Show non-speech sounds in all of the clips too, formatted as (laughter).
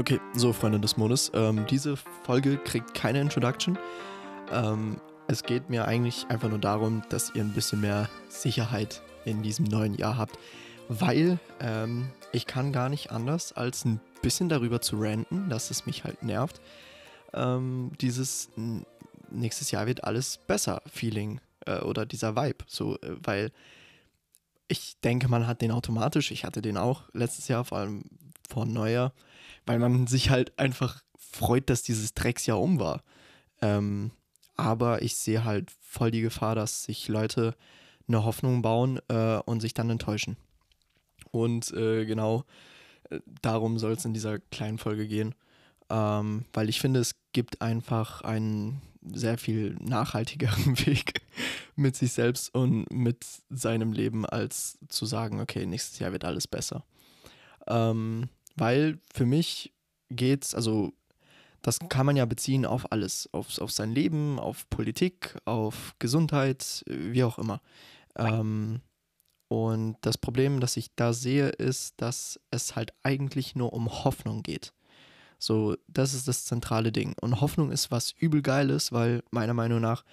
Okay, so Freunde des Mondes, ähm, diese Folge kriegt keine Introduction. Ähm, es geht mir eigentlich einfach nur darum, dass ihr ein bisschen mehr Sicherheit in diesem neuen Jahr habt, weil ähm, ich kann gar nicht anders, als ein bisschen darüber zu ranten, dass es mich halt nervt. Ähm, dieses nächstes Jahr wird alles besser Feeling äh, oder dieser Vibe, so, äh, weil ich denke, man hat den automatisch. Ich hatte den auch letztes Jahr, vor allem vor Neujahr, weil man sich halt einfach freut, dass dieses Drecksjahr um war. Ähm, aber ich sehe halt voll die Gefahr, dass sich Leute eine Hoffnung bauen äh, und sich dann enttäuschen. Und äh, genau äh, darum soll es in dieser kleinen Folge gehen, ähm, weil ich finde, es gibt einfach einen sehr viel nachhaltigeren (laughs) Weg mit sich selbst und mit seinem Leben, als zu sagen, okay, nächstes Jahr wird alles besser. Ähm, weil für mich geht's, also das kann man ja beziehen auf alles, auf, auf sein Leben, auf Politik, auf Gesundheit, wie auch immer. Ähm, und das Problem, das ich da sehe, ist, dass es halt eigentlich nur um Hoffnung geht. So, das ist das zentrale Ding. Und Hoffnung ist was übel Geiles, weil meiner Meinung nach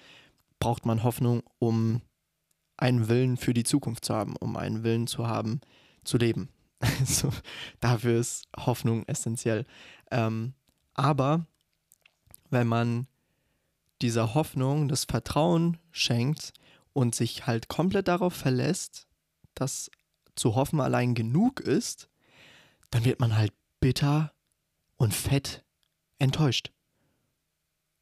braucht man Hoffnung, um einen Willen für die Zukunft zu haben, um einen Willen zu haben, zu leben. (laughs) so, dafür ist Hoffnung essentiell. Ähm, aber wenn man dieser Hoffnung das Vertrauen schenkt und sich halt komplett darauf verlässt, dass zu hoffen allein genug ist, dann wird man halt bitter und fett enttäuscht.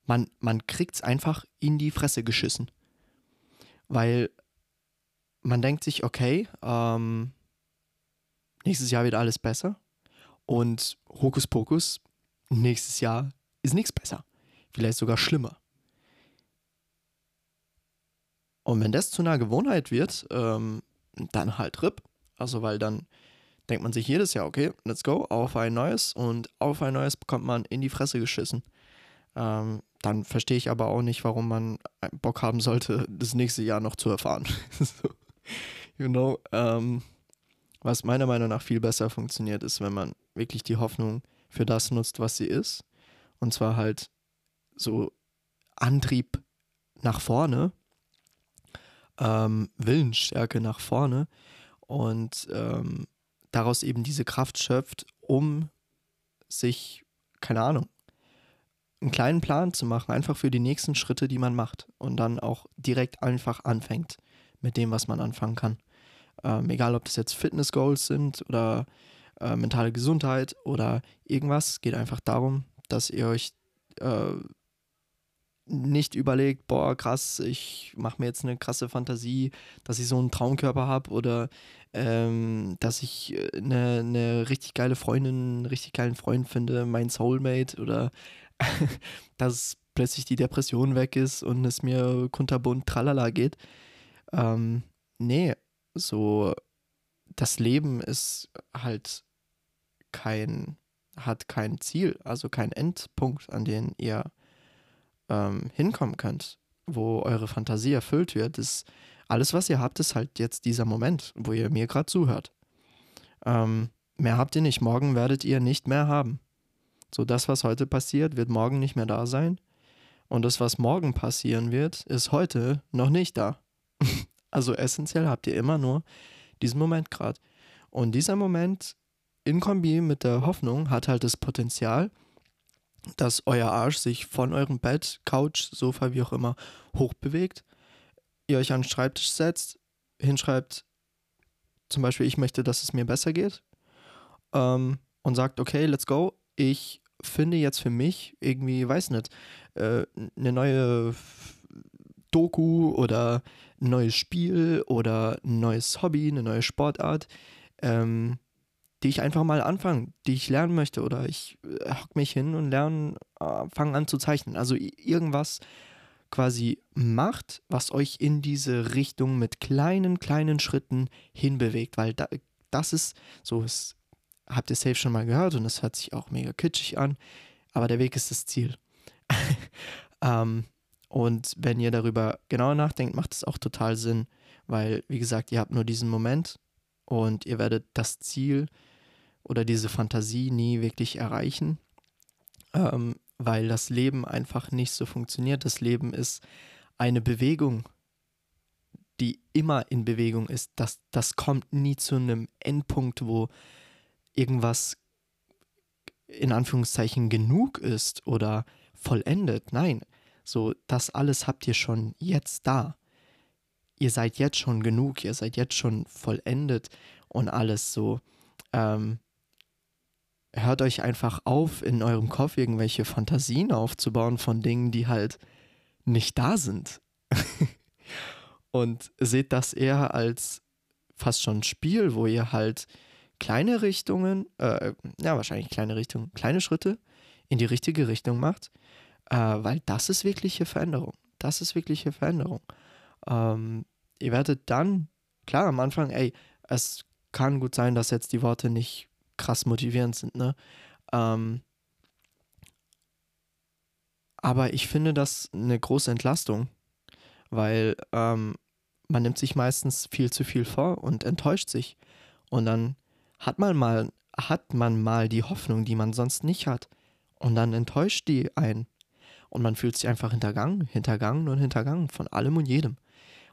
Man, man kriegt es einfach in die Fresse geschissen. Weil man denkt sich, okay, ähm, nächstes Jahr wird alles besser. Und Hokuspokus, nächstes Jahr ist nichts besser. Vielleicht sogar schlimmer. Und wenn das zu einer Gewohnheit wird, ähm, dann halt RIP. Also, weil dann denkt man sich jedes Jahr, okay, let's go, auf ein neues und auf ein neues bekommt man in die Fresse geschissen. Ähm, dann verstehe ich aber auch nicht, warum man Bock haben sollte, das nächste Jahr noch zu erfahren. (laughs) you know, ähm, was meiner Meinung nach viel besser funktioniert, ist, wenn man wirklich die Hoffnung für das nutzt, was sie ist. Und zwar halt so Antrieb nach vorne, ähm, Willensstärke nach vorne und ähm, daraus eben diese Kraft schöpft, um sich, keine Ahnung, einen kleinen Plan zu machen, einfach für die nächsten Schritte, die man macht und dann auch direkt einfach anfängt mit dem, was man anfangen kann. Ähm, egal, ob das jetzt Fitness-Goals sind oder äh, mentale Gesundheit oder irgendwas, geht einfach darum, dass ihr euch äh, nicht überlegt, boah, krass, ich mache mir jetzt eine krasse Fantasie, dass ich so einen Traumkörper habe oder ähm, dass ich äh, eine, eine richtig geile Freundin, einen richtig geilen Freund finde, mein Soulmate oder (laughs) dass plötzlich die Depression weg ist und es mir kunterbunt tralala geht. Ähm, nee, so das Leben ist halt kein, hat kein Ziel, also kein Endpunkt, an den ihr ähm, hinkommen könnt, wo eure Fantasie erfüllt wird. ist alles, was ihr habt, ist halt jetzt dieser Moment, wo ihr mir gerade zuhört. Ähm, mehr habt ihr nicht. Morgen werdet ihr nicht mehr haben. So, das, was heute passiert, wird morgen nicht mehr da sein. Und das, was morgen passieren wird, ist heute noch nicht da. Also essentiell habt ihr immer nur diesen Moment gerade. Und dieser Moment in Kombi mit der Hoffnung hat halt das Potenzial, dass euer Arsch sich von eurem Bett, Couch, Sofa, wie auch immer, hochbewegt. Ihr euch an den Schreibtisch setzt, hinschreibt, zum Beispiel, ich möchte, dass es mir besser geht. Ähm, und sagt, okay, let's go. Ich finde jetzt für mich irgendwie, weiß nicht, äh, eine neue Doku oder ein neues Spiel oder ein neues Hobby, eine neue Sportart, ähm, die ich einfach mal anfange, die ich lernen möchte oder ich äh, hock mich hin und lerne, äh, fange an zu zeichnen. Also irgendwas quasi macht, was euch in diese Richtung mit kleinen, kleinen Schritten hinbewegt, weil da, das ist, so ist, habt ihr safe schon mal gehört und es hört sich auch mega kitschig an, aber der Weg ist das Ziel. (laughs) ähm, und wenn ihr darüber genauer nachdenkt, macht es auch total Sinn, weil, wie gesagt, ihr habt nur diesen Moment und ihr werdet das Ziel oder diese Fantasie nie wirklich erreichen, ähm, weil das Leben einfach nicht so funktioniert. Das Leben ist eine Bewegung, die immer in Bewegung ist. Das, das kommt nie zu einem Endpunkt, wo irgendwas in Anführungszeichen genug ist oder vollendet. Nein, so das alles habt ihr schon jetzt da. Ihr seid jetzt schon genug, ihr seid jetzt schon vollendet und alles so. Ähm, hört euch einfach auf, in eurem Kopf irgendwelche Fantasien aufzubauen von Dingen, die halt nicht da sind. (laughs) und seht das eher als fast schon ein Spiel, wo ihr halt kleine Richtungen, äh, ja, wahrscheinlich kleine Richtungen, kleine Schritte in die richtige Richtung macht, äh, weil das ist wirkliche Veränderung. Das ist wirkliche Veränderung. Ähm, ihr werdet dann, klar, am Anfang, ey, es kann gut sein, dass jetzt die Worte nicht krass motivierend sind, ne? Ähm, aber ich finde das eine große Entlastung, weil ähm, man nimmt sich meistens viel zu viel vor und enttäuscht sich. Und dann hat man mal, hat man mal die Hoffnung, die man sonst nicht hat. Und dann enttäuscht die einen. Und man fühlt sich einfach hintergangen, hintergangen und hintergangen von allem und jedem.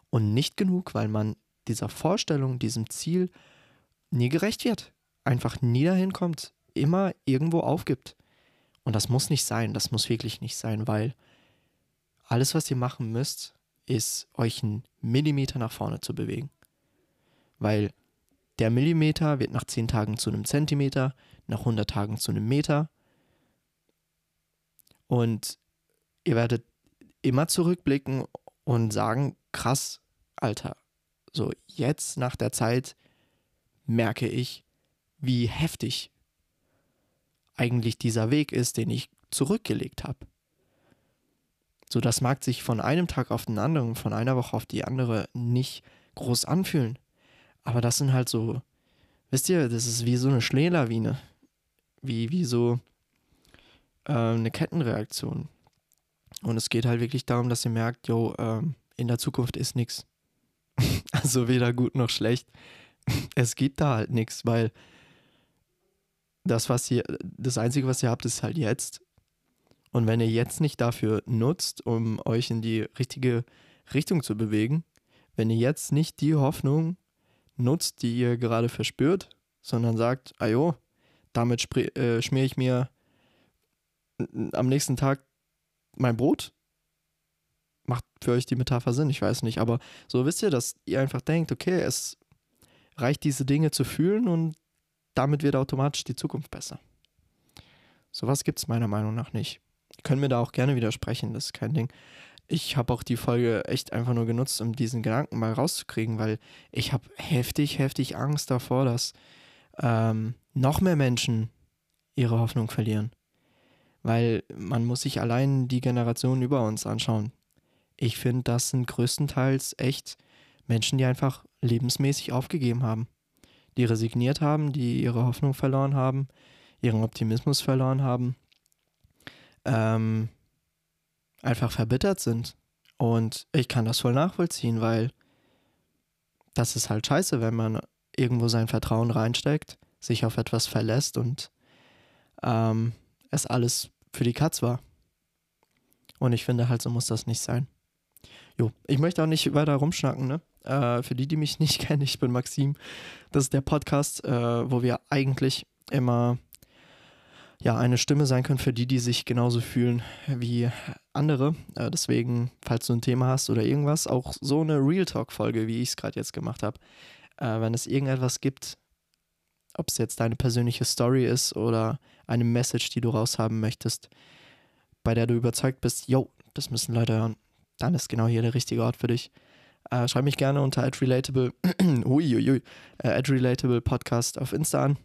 Und nicht genug, weil man dieser Vorstellung, diesem Ziel nie gerecht wird. Einfach nie dahin kommt. Immer irgendwo aufgibt. Und das muss nicht sein, das muss wirklich nicht sein, weil alles, was ihr machen müsst, ist euch einen Millimeter nach vorne zu bewegen. Weil der Millimeter wird nach 10 Tagen zu einem Zentimeter, nach 100 Tagen zu einem Meter. Und ihr werdet immer zurückblicken und sagen, krass, Alter, so jetzt nach der Zeit merke ich, wie heftig eigentlich dieser Weg ist, den ich zurückgelegt habe. So, das mag sich von einem Tag auf den anderen, von einer Woche auf die andere nicht groß anfühlen. Aber das sind halt so, wisst ihr, das ist wie so eine Schneelawine. Wie, wie so äh, eine Kettenreaktion. Und es geht halt wirklich darum, dass ihr merkt, jo, äh, in der Zukunft ist nichts. (laughs) also weder gut noch schlecht. es gibt da halt nichts, weil das, was ihr, das Einzige, was ihr habt, ist halt jetzt. Und wenn ihr jetzt nicht dafür nutzt, um euch in die richtige Richtung zu bewegen, wenn ihr jetzt nicht die Hoffnung nutzt, die ihr gerade verspürt, sondern sagt, ajo, damit äh, schmiere ich mir am nächsten Tag mein Brot. Macht für euch die Metapher Sinn, ich weiß nicht, aber so wisst ihr, dass ihr einfach denkt, okay, es reicht diese Dinge zu fühlen und damit wird automatisch die Zukunft besser. Sowas gibt es meiner Meinung nach nicht. Können wir da auch gerne widersprechen, das ist kein Ding. Ich habe auch die Folge echt einfach nur genutzt, um diesen Gedanken mal rauszukriegen, weil ich habe heftig, heftig Angst davor, dass ähm, noch mehr Menschen ihre Hoffnung verlieren. Weil man muss sich allein die Generationen über uns anschauen. Ich finde, das sind größtenteils echt Menschen, die einfach lebensmäßig aufgegeben haben die resigniert haben, die ihre Hoffnung verloren haben, ihren Optimismus verloren haben, ähm, einfach verbittert sind. Und ich kann das voll nachvollziehen, weil das ist halt scheiße, wenn man irgendwo sein Vertrauen reinsteckt, sich auf etwas verlässt und ähm, es alles für die Katz war. Und ich finde halt, so muss das nicht sein. Jo, ich möchte auch nicht weiter rumschnacken, ne? Äh, für die, die mich (laughs) nicht kennen, ich bin Maxim. Das ist der Podcast, äh, wo wir eigentlich immer ja, eine Stimme sein können für die, die sich genauso fühlen wie andere. Äh, deswegen, falls du ein Thema hast oder irgendwas, auch so eine Real Talk-Folge, wie ich es gerade jetzt gemacht habe. Äh, wenn es irgendetwas gibt, ob es jetzt deine persönliche Story ist oder eine Message, die du raushaben möchtest, bei der du überzeugt bist, yo, das müssen Leute hören, dann ist genau hier der richtige Ort für dich. Äh, schreib mich gerne unter @relatable (clears throat) uiuiui, äh, Podcast auf Insta an.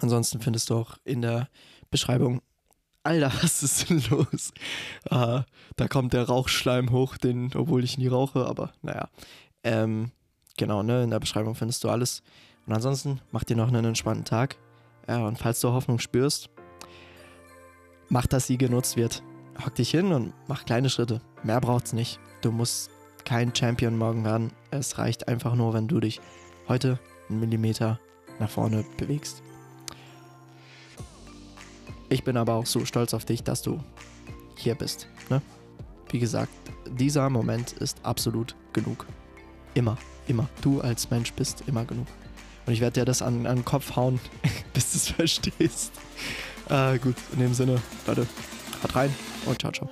Ansonsten findest du auch in der Beschreibung Alter, was ist denn los? Uh, da kommt der Rauchschleim hoch, den, obwohl ich nie rauche, aber naja. Ähm, genau, ne, in der Beschreibung findest du alles. Und ansonsten mach dir noch einen entspannten Tag. Ja, und falls du Hoffnung spürst, mach, dass sie genutzt wird. Hock dich hin und mach kleine Schritte. Mehr braucht's nicht. Du musst kein Champion morgen werden. Es reicht einfach nur, wenn du dich heute einen Millimeter nach vorne bewegst. Ich bin aber auch so stolz auf dich, dass du hier bist. Ne? Wie gesagt, dieser Moment ist absolut genug. Immer, immer. Du als Mensch bist immer genug. Und ich werde dir das an, an den Kopf hauen, (laughs) bis du es verstehst. Äh, gut, in dem Sinne, Leute, haut rein und ciao, ciao.